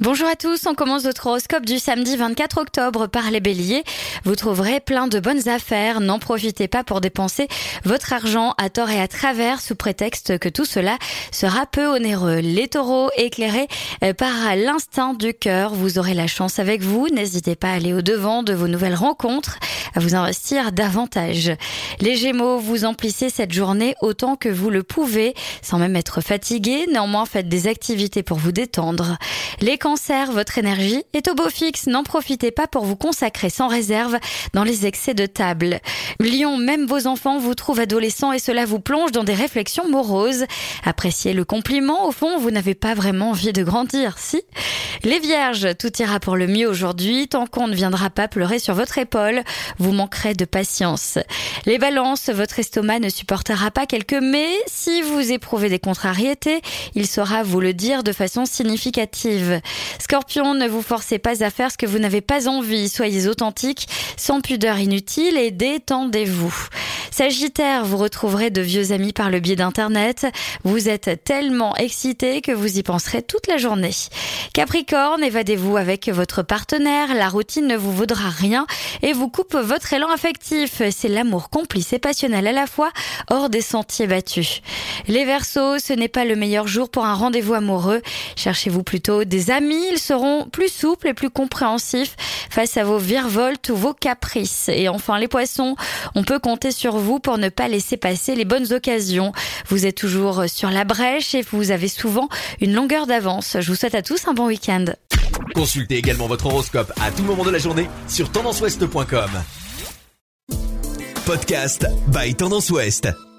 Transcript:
Bonjour à tous, on commence votre horoscope du samedi 24 octobre par les béliers. Vous trouverez plein de bonnes affaires, n'en profitez pas pour dépenser votre argent à tort et à travers sous prétexte que tout cela sera peu onéreux. Les taureaux éclairés euh, par l'instinct du cœur, vous aurez la chance avec vous, n'hésitez pas à aller au devant de vos nouvelles rencontres, à vous investir davantage. Les gémeaux, vous emplissez cette journée autant que vous le pouvez, sans même être fatigué, néanmoins faites des activités pour vous détendre. Cancer, votre énergie est au beau fixe. N'en profitez pas pour vous consacrer sans réserve dans les excès de table. Lion, même vos enfants vous trouvent adolescents et cela vous plonge dans des réflexions moroses. Appréciez le compliment. Au fond, vous n'avez pas vraiment envie de grandir, si? Les vierges, tout ira pour le mieux aujourd'hui. Tant qu'on ne viendra pas pleurer sur votre épaule, vous manquerez de patience. Les balances, votre estomac ne supportera pas quelques mais. Si vous éprouvez des contrariétés, il saura vous le dire de façon significative. Scorpion, ne vous forcez pas à faire ce que vous n'avez pas envie. Soyez authentique, sans pudeur inutile et détendez-vous. Sagittaire, vous retrouverez de vieux amis par le biais d'Internet. Vous êtes tellement excité que vous y penserez toute la journée. Capricorne, évadez-vous avec votre partenaire. La routine ne vous vaudra rien et vous coupe votre élan affectif. C'est l'amour complice et passionnel à la fois hors des sentiers battus. Les Verseaux, ce n'est pas le meilleur jour pour un rendez-vous amoureux. Cherchez-vous plutôt des amis. Ils seront plus souples et plus compréhensifs face à vos virevoltes ou vos caprices. Et enfin, les Poissons, on peut compter sur vous pour ne pas laisser passer les bonnes occasions. Vous êtes toujours sur la brèche et vous avez souvent une longueur d'avance. Je vous souhaite à tous un bon week-end. Consultez également votre horoscope à tout moment de la journée sur tendanceouest.com. Podcast by Tendance Ouest.